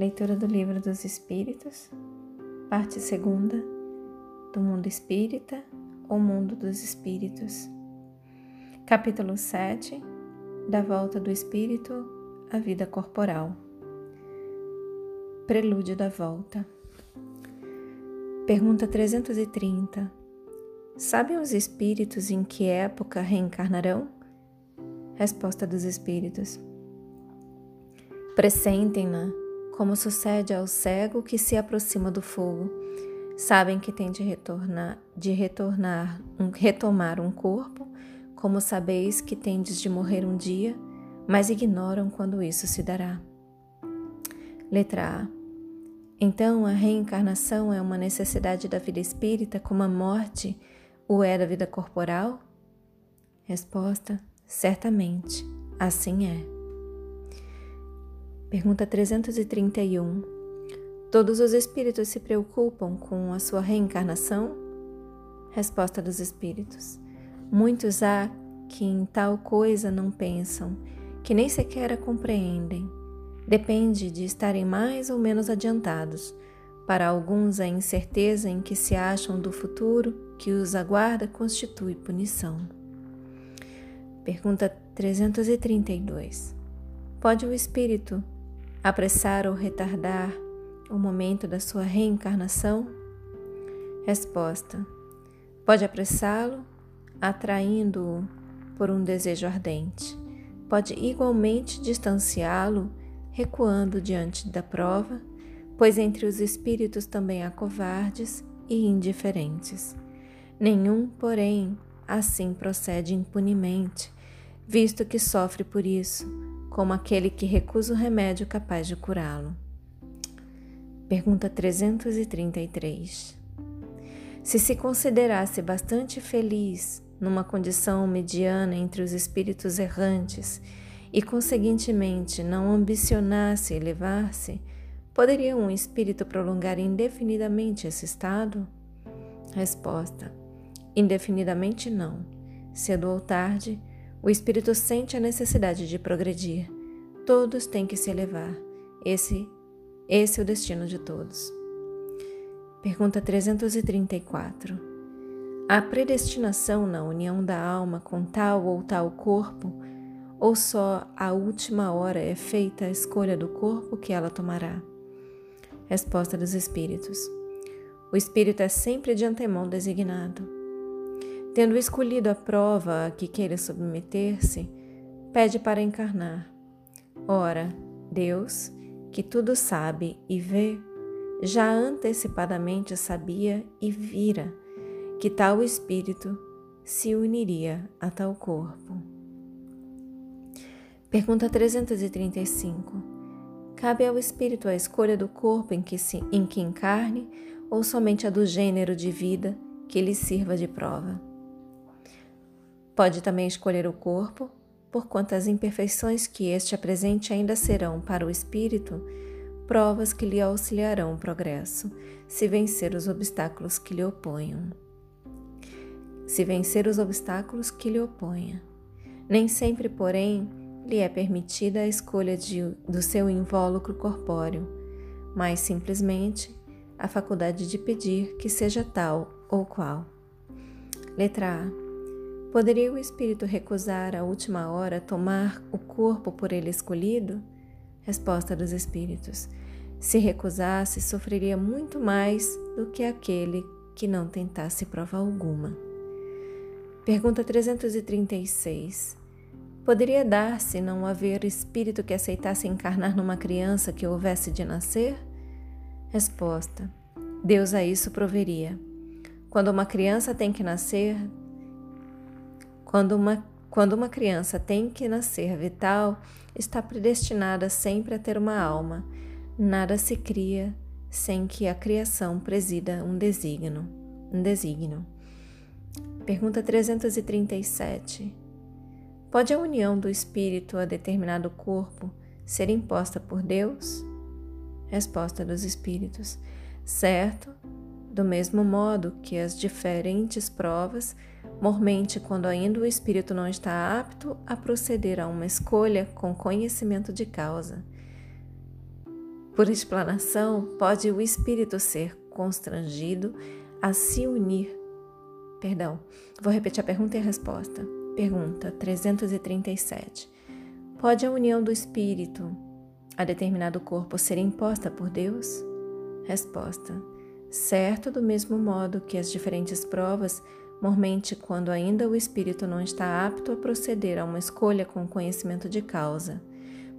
Leitura do Livro dos Espíritos, parte segunda, do Mundo Espírita, o Mundo dos Espíritos. Capítulo 7, da volta do espírito à vida corporal. Prelúdio da volta. Pergunta 330. Sabem os espíritos em que época reencarnarão? Resposta dos espíritos. Pressentem-na, como sucede ao cego que se aproxima do fogo. Sabem que tem de retornar, de retornar, um, retomar um corpo, como sabeis que tendes de morrer um dia, mas ignoram quando isso se dará. Letra A. Então, a reencarnação é uma necessidade da vida espírita, como a morte o é da vida corporal? Resposta: certamente, assim é. Pergunta 331. Todos os espíritos se preocupam com a sua reencarnação? Resposta dos espíritos. Muitos há que em tal coisa não pensam, que nem sequer a compreendem. Depende de estarem mais ou menos adiantados. Para alguns, a incerteza em que se acham do futuro que os aguarda constitui punição. Pergunta 332. Pode o espírito apressar ou retardar o momento da sua reencarnação? Resposta: Pode apressá-lo, atraindo-o por um desejo ardente. Pode igualmente distanciá-lo, recuando diante da prova, pois entre os espíritos também há covardes e indiferentes. Nenhum, porém, assim procede impunemente, visto que sofre por isso como aquele que recusa o remédio capaz de curá-lo. Pergunta 333. Se se considerasse bastante feliz numa condição mediana entre os espíritos errantes e, conseguintemente, não ambicionasse elevar-se, poderia um espírito prolongar indefinidamente esse estado? Resposta: Indefinidamente não. Cedo ou tarde, o espírito sente a necessidade de progredir. Todos têm que se elevar. Esse, esse é o destino de todos. Pergunta 334. Há predestinação na união da alma com tal ou tal corpo, ou só à última hora é feita a escolha do corpo que ela tomará? Resposta dos Espíritos. O Espírito é sempre de antemão designado. Tendo escolhido a prova a que queira submeter-se, pede para encarnar. Ora, Deus, que tudo sabe e vê, já antecipadamente sabia e vira que tal espírito se uniria a tal corpo. Pergunta 335. Cabe ao espírito a escolha do corpo em que, se, em que encarne ou somente a do gênero de vida que lhe sirva de prova? Pode também escolher o corpo, por quanto as imperfeições que este apresente ainda serão para o espírito provas que lhe auxiliarão o progresso, se vencer os obstáculos que lhe oponham. Se vencer os obstáculos que lhe oponha. Nem sempre, porém, lhe é permitida a escolha de, do seu invólucro corpóreo, mas simplesmente a faculdade de pedir que seja tal ou qual. Letra A. Poderia o espírito recusar à última hora tomar o corpo por ele escolhido? Resposta dos espíritos: Se recusasse, sofreria muito mais do que aquele que não tentasse prova alguma. Pergunta 336. Poderia dar-se não haver espírito que aceitasse encarnar numa criança que houvesse de nascer? Resposta: Deus a isso proveria. Quando uma criança tem que nascer, quando uma, quando uma criança tem que nascer vital, está predestinada sempre a ter uma alma. Nada se cria sem que a criação presida um desígnio. Um desígnio. Pergunta 337. Pode a união do espírito a determinado corpo ser imposta por Deus? Resposta dos espíritos: Certo, do mesmo modo que as diferentes provas mormente quando ainda o espírito não está apto a proceder a uma escolha com conhecimento de causa. Por explanação, pode o espírito ser constrangido a se unir. Perdão, vou repetir a pergunta e a resposta. Pergunta 337. Pode a união do espírito a determinado corpo ser imposta por Deus? Resposta: Certo, do mesmo modo que as diferentes provas, mormente quando ainda o espírito não está apto a proceder a uma escolha com conhecimento de causa.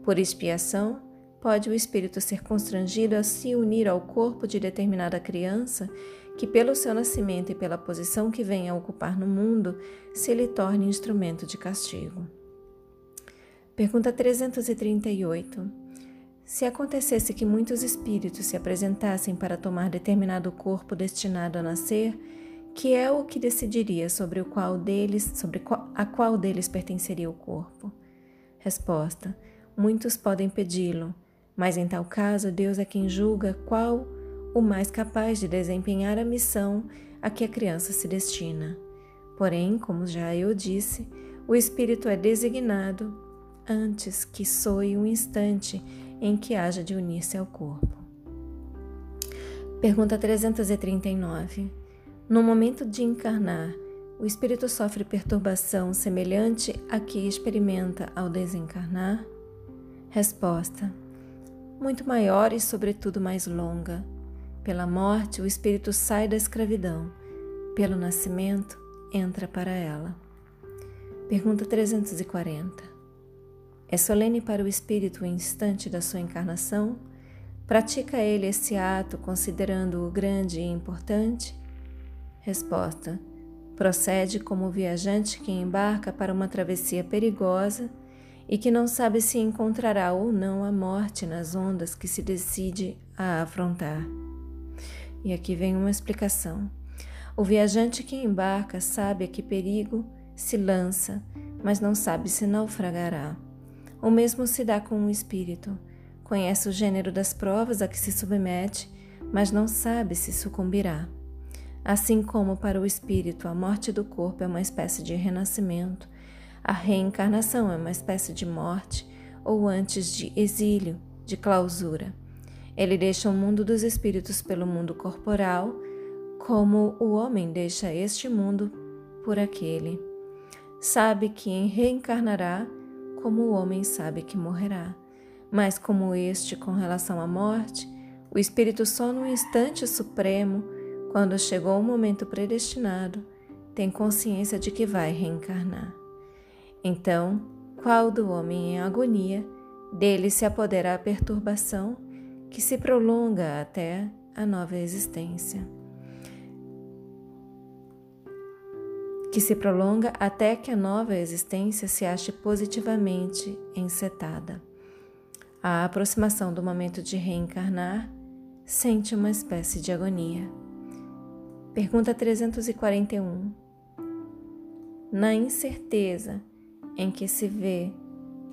Por expiação, pode o espírito ser constrangido a se unir ao corpo de determinada criança que, pelo seu nascimento e pela posição que vem a ocupar no mundo, se lhe torne instrumento de castigo. Pergunta 338. Se acontecesse que muitos espíritos se apresentassem para tomar determinado corpo destinado a nascer, que é o que decidiria sobre o qual deles, sobre a qual deles pertenceria o corpo? Resposta: Muitos podem pedi-lo, mas em tal caso Deus é quem julga qual o mais capaz de desempenhar a missão a que a criança se destina. Porém, como já eu disse, o espírito é designado antes que soe um instante em que haja de unir-se ao corpo. Pergunta 339. No momento de encarnar, o espírito sofre perturbação semelhante à que experimenta ao desencarnar? Resposta: Muito maior e, sobretudo, mais longa. Pela morte, o espírito sai da escravidão. Pelo nascimento, entra para ela. Pergunta 340. É solene para o espírito o instante da sua encarnação? Pratica ele esse ato considerando-o grande e importante? Resposta: Procede como o viajante que embarca para uma travessia perigosa e que não sabe se encontrará ou não a morte nas ondas que se decide a afrontar. E aqui vem uma explicação. O viajante que embarca sabe a que perigo se lança, mas não sabe se naufragará. O mesmo se dá com o espírito. Conhece o gênero das provas a que se submete, mas não sabe se sucumbirá. Assim como para o espírito a morte do corpo é uma espécie de renascimento, a reencarnação é uma espécie de morte ou antes de exílio, de clausura. Ele deixa o mundo dos espíritos pelo mundo corporal, como o homem deixa este mundo por aquele. Sabe que reencarnará como o homem sabe que morrerá. Mas, como este com relação à morte, o espírito só no instante supremo, quando chegou o momento predestinado, tem consciência de que vai reencarnar. Então, qual do homem em agonia, dele se apodera a perturbação que se prolonga até a nova existência. Que se prolonga até que a nova existência se ache positivamente encetada. A aproximação do momento de reencarnar sente uma espécie de agonia. Pergunta 341. Na incerteza em que se vê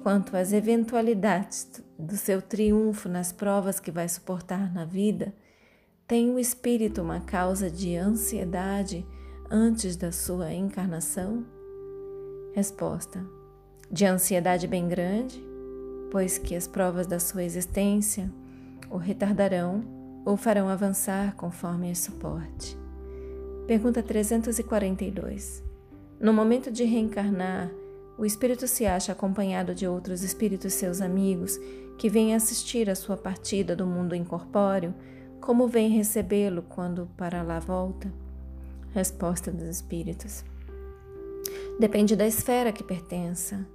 quanto às eventualidades do seu triunfo nas provas que vai suportar na vida, tem o espírito uma causa de ansiedade antes da sua encarnação? Resposta: De ansiedade bem grande, pois que as provas da sua existência o retardarão ou farão avançar conforme esse suporte. Pergunta 342. No momento de reencarnar, o espírito se acha acompanhado de outros espíritos seus amigos que vêm assistir a sua partida do mundo incorpóreo, como vem recebê-lo quando para lá volta? Resposta dos espíritos. Depende da esfera que pertença.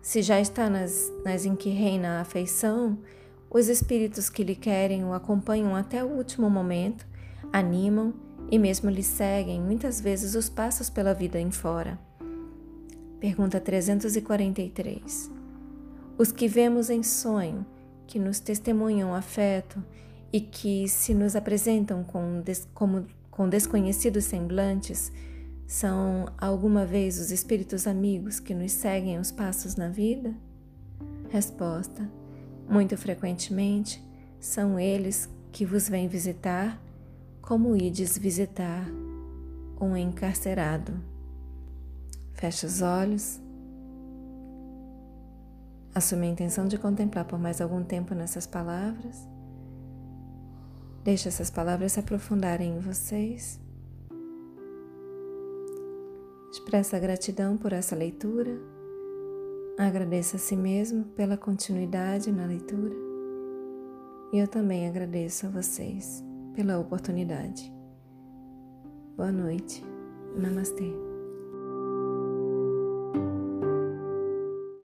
Se já está nas, nas em que reina a afeição, os espíritos que lhe querem o acompanham até o último momento, animam e mesmo lhe seguem muitas vezes os passos pela vida em fora. Pergunta 343. Os que vemos em sonho, que nos testemunham afeto e que se nos apresentam com, como com desconhecidos semblantes, são alguma vez os espíritos amigos que nos seguem os passos na vida? Resposta: Muito frequentemente são eles que vos vêm visitar, como ides visitar um encarcerado. Feche os olhos. Assume a intenção de contemplar por mais algum tempo nessas palavras Deixe essas palavras se aprofundarem em vocês. Expressa gratidão por essa leitura. Agradeça a si mesmo pela continuidade na leitura. E eu também agradeço a vocês pela oportunidade. Boa noite. Namastê.